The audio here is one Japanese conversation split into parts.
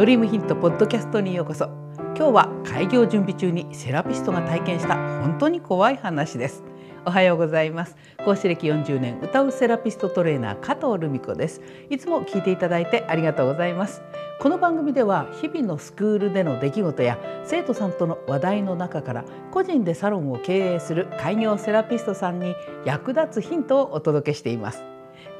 ドリームヒントポッドキャストにようこそ。今日は開業準備中にセラピストが体験した本当に怖い話です。おはようございます。講師歴40年歌うセラピストトレーナー加藤留美子です。いつも聞いていただいてありがとうございます。この番組では日々のスクールでの出来事や生徒さんとの話題の中から個人でサロンを経営する開業セラピストさんに役立つヒントをお届けしています。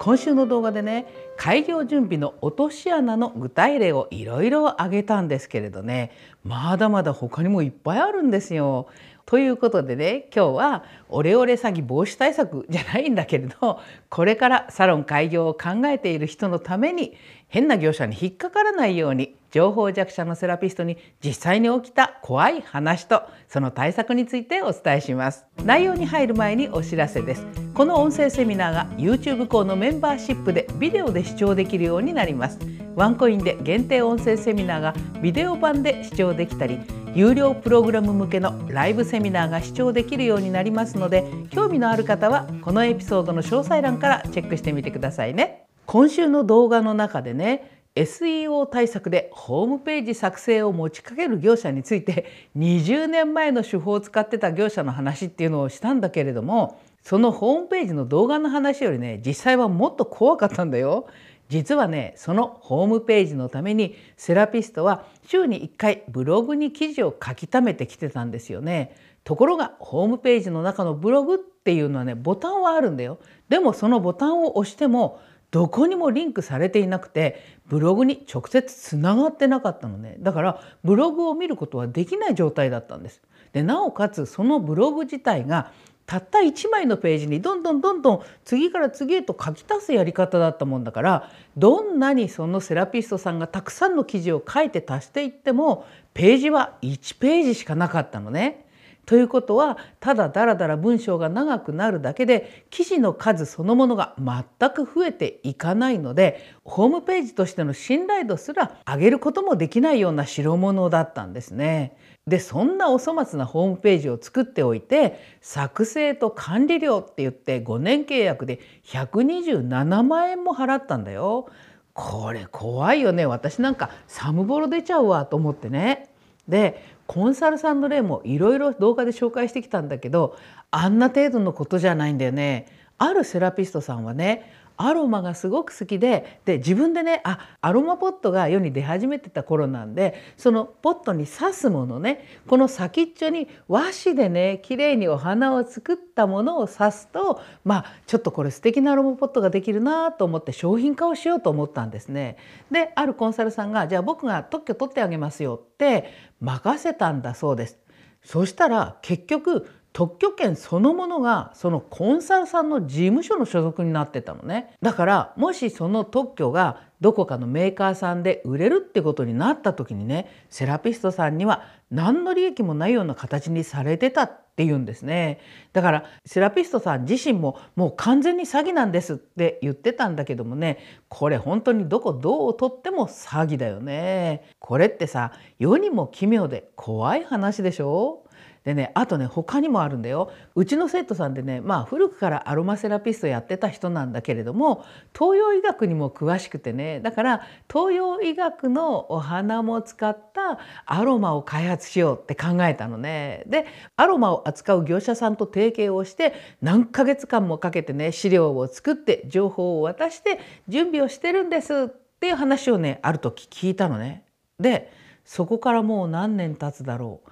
今週の動画でね開業準備の落とし穴の具体例をいろいろ挙げたんですけれどねまだまだ他にもいっぱいあるんですよ。ということでね今日はオレオレ詐欺防止対策じゃないんだけれどこれからサロン開業を考えている人のために変な業者に引っかからないように情報弱者のセラピストに実際に起きた怖い話とその対策についてお伝えします。内容に入る前にお知らせです。この音声セミナーが YouTube 校のメンバーシップでビデオで視聴できるようになります。ワンコインで限定音声セミナーがビデオ版で視聴できたり有料プログラム向けのライブセミナーが視聴できるようになりますので興味のある方はこのエピソードの詳細欄からチェックしてみてくださいね。今週の動画の中でね SEO 対策でホームページ作成を持ちかける業者について20年前の手法を使ってた業者の話っていうのをしたんだけれどもそのホームページの動画の話よりね実際はもっと怖かったんだよ。実はねそのホームページのためにセラピストは週に1回ブログに記事を書き溜めてきてたんですよね。ところがホームページの中のブログっていうのはねボタンはあるんだよ。でもそのボタンを押してもどこにもリンクされていなくてブログに直接つながってなかったのねだからブログを見ることはできない状態だったんです。でなおかつそのブログ自体がたった1枚のページにどんどんどんどん次から次へと書き足すやり方だったもんだからどんなにそのセラピストさんがたくさんの記事を書いて足していってもページは1ページしかなかったのね。ということはただだらだら文章が長くなるだけで記事の数そのものが全く増えていかないのでホームページとしての信頼度すら上げることもできないような代物だったんですね。でそんなお粗末なホームページを作っておいて作成と管理料って言って5年契約で127万円も払ったんだよ。これ怖いよね私なんか寒ボロ出ちゃうわと思ってね。でコンサルさんの例もいろいろ動画で紹介してきたんだけどあんな程度のことじゃないんだよね。あるセラピストさんはねアロマがすごく好きでで自分でねあアロマポットが世に出始めてた頃なんでそのポットに刺すものねこの先っちょに和紙でね綺麗にお花を作ったものを刺すとまあちょっとこれ素敵なアロマポットができるなと思って商品化をしようと思ったんですね。であるコンサルさんがじゃあ僕が特許取ってあげますよって任せたんだそうです。そしたら結局特許権そのものがそのコンサルさんの事務所の所属になってたのね。だからもしその特許がどこかのメーカーさんで売れるってことになった時にねセラピストさんには何の利益もないような形にされてたっていうんですね。だからセラピストさん自身ももう完全に詐欺なんですって言ってたんだけどもねこれ本当にどこどうとっても詐欺だよね。これってさ世にも奇妙で怖い話でしょ？でねあとね他にもあるんだようちの生徒さんでねまあ古くからアロマセラピストやってた人なんだけれども東洋医学にも詳しくてねだから東洋医学のお花も使ったアロマを開発しようって考えたのね。でアロマを扱う業者さんと提携をして何ヶ月間もかけてね資料を作って情報を渡して準備をしてるんですっていう話をねある時聞いたのね。でそこからもう何年経つだろう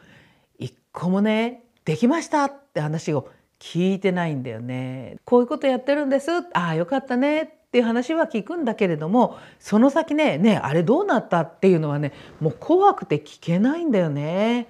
個もねできましたって話を聞いてないんだよね。こういうことやってるんです。ああよかったねっていう話は聞くんだけれどもその先ねねあれどうなったっていうのはねもう怖くて聞けないんだよね。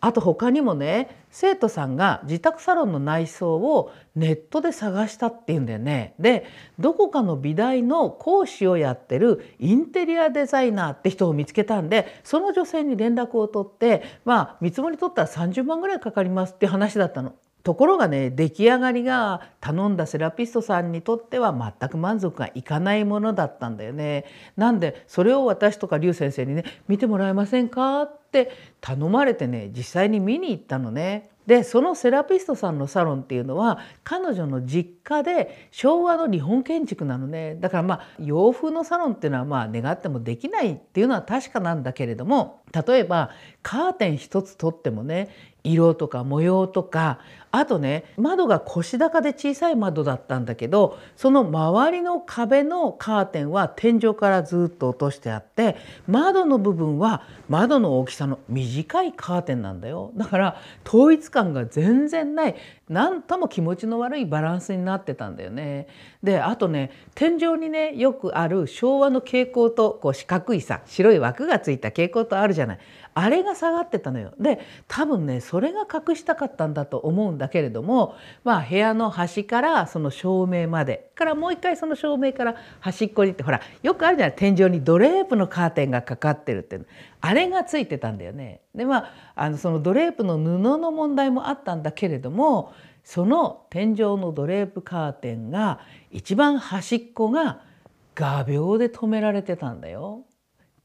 あと他にもね生徒さんが自宅サロンの内装をネットで探したっていうんだよね。でどこかの美大の講師をやってるインテリアデザイナーって人を見つけたんでその女性に連絡を取ってまあ見積もり取ったら30万ぐらいかかりますって話だったの。ところがね出来上がりが頼んだセラピストさんにとっては全く満足がいかないものだったんだよね。なんでそれを私とか劉先生にね見てもらえませんかって頼まれてね実際に見に行ったのね。でそのセラピストさんのサロンっていうのは彼女の実家で昭和の日本建築なのねだからまあ洋風のサロンっていうのはまあ願ってもできないっていうのは確かなんだけれども例えばカーテン一つ取ってもね色とか模様とかあとね窓が腰高で小さい窓だったんだけどその周りの壁のカーテンは天井からずっと落としてあって窓の部分は窓の大きさの短いカーテンなんだよだから統一感が全然ない何とも気持ちの悪いバランスになってたんだよね。であとね天井にねよくある昭和の蛍光とこう四角いさ白い枠がついた蛍光灯あるじゃないあれが下がってたのよ。で多分ねそれが隠したかったんだと思うんだけれどもまあ部屋の端からその照明までからもう一回その照明から端っこにってほらよくあるじゃない天井にドレープのカーテンがかかってるってあれがついてたんだよね。でまああのそのドレープの布の問題もあったんだけれどもその天井のドレープカーテンが一番端っこが画鋲で留められてたんだよ。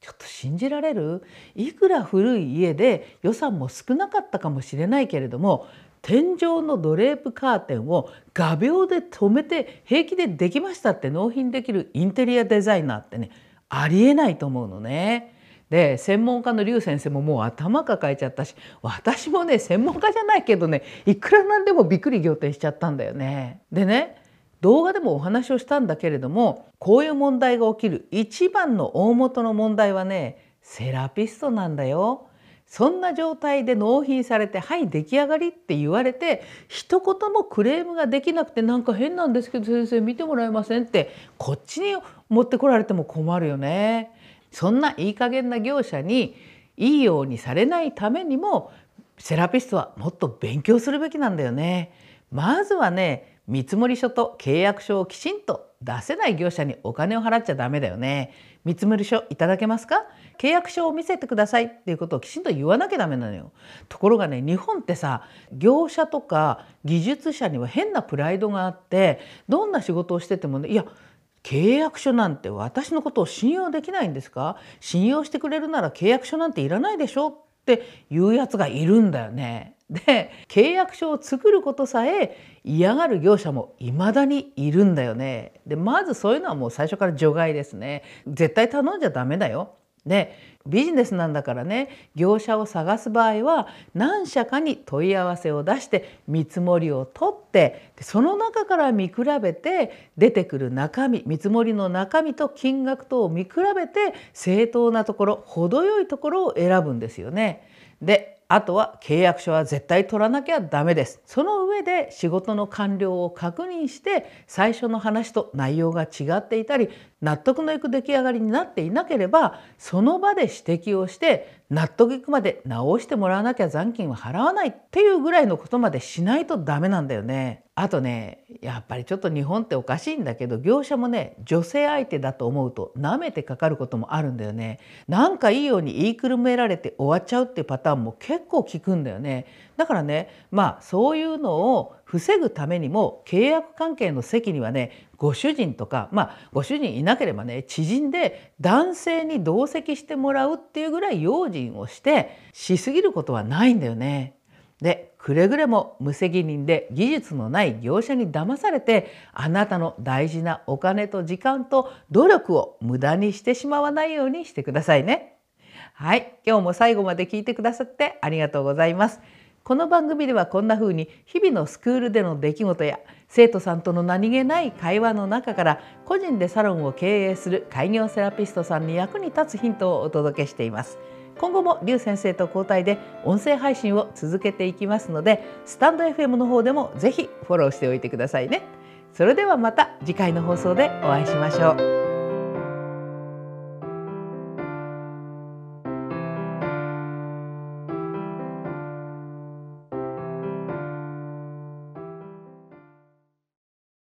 ちょっと信じられる？いくら古い家で予算も少なかったかもしれないけれども天井のドレープカーテンを画鋲で留めて平気でできましたって納品できるインテリアデザイナーってねありえないと思うのね。で専門家の劉先生ももう頭抱えちゃったし私もね専門家じゃないけどねいくらなんでもびっくり仰天しちゃったんだよね。でね動画でもお話をしたんだけれどもこういう問題が起きる一番の大元の問題はねセラピストなんだよ。そんな状態で納品されて「はい出来上がり」って言われて一言もクレームができなくてなんか変なんですけど先生見てもらえませんってこっちに持ってこられても困るよね。そんないい加減な業者にいいようにされないためにもセラピストはもっと勉強するべきなんだよね。まずはね見積書と契約書をきちんと出せない業者にお金を払っちゃダメだよね。見積書いただけますか？契約書を見せてくださいっていうことをきちんと言わなきゃダメなのよ。ところがね日本ってさ業者とか技術者には変なプライドがあってどんな仕事をしててもねいや契約書なんて私のことを信用できないんですか？信用してくれるなら契約書なんていらないでしょ？っていうやつがいるんだよね。で契約書を作ることさえ嫌がる業者も未だにいるんだよね。でまずそういうのはもう最初から除外ですね。絶対頼んじゃダメだよ。でビジネスなんだからね業者を探す場合は何社かに問い合わせを出して見積もりを取ってその中から見比べて出てくる中身見積もりの中身と金額とを見比べて正当なところ程よいところを選ぶんですよね。であとは契約書は絶対取らなきゃダメです。その上で仕事の完了を確認して最初の話と内容が違っていたり納得のいく出来上がりになっていなければその場で指摘をして納得いくまで直してもらわなきゃ残金は払わないっていうぐらいのことまでしないとダメなんだよね。あとねやっぱりちょっと日本っておかしいんだけど業者もね女性相手だと思うと舐めてかかることもあるんだよね。なんかいいように言いくるめられて終わっちゃうっていうパターンも結構聞くんだよね。だからねまあそういうのを防ぐためにも契約関係の席にはねご主人とかまあご主人いなければね知人で男性に同席してもらうっていうぐらい用心をしてしすぎることはないんだよね。でくれぐれも無責任で技術のない業者に騙されてあなたの大事なお金と時間と努力を無駄にしてしまわないようにしてくださいね。はい、今日も最後まで聞いてくださってありがとうございます。この番組ではこんな風に日々のスクールでの出来事や生徒さんとの何気ない会話の中から個人でサロンを経営する開業セラピストさんに役に立つヒントをお届けしています。今後も劉先生と交代で音声配信を続けていきますのでスタンド FM の方でもぜひフォローしておいてくださいね。それではまた次回の放送でお会いしましょう。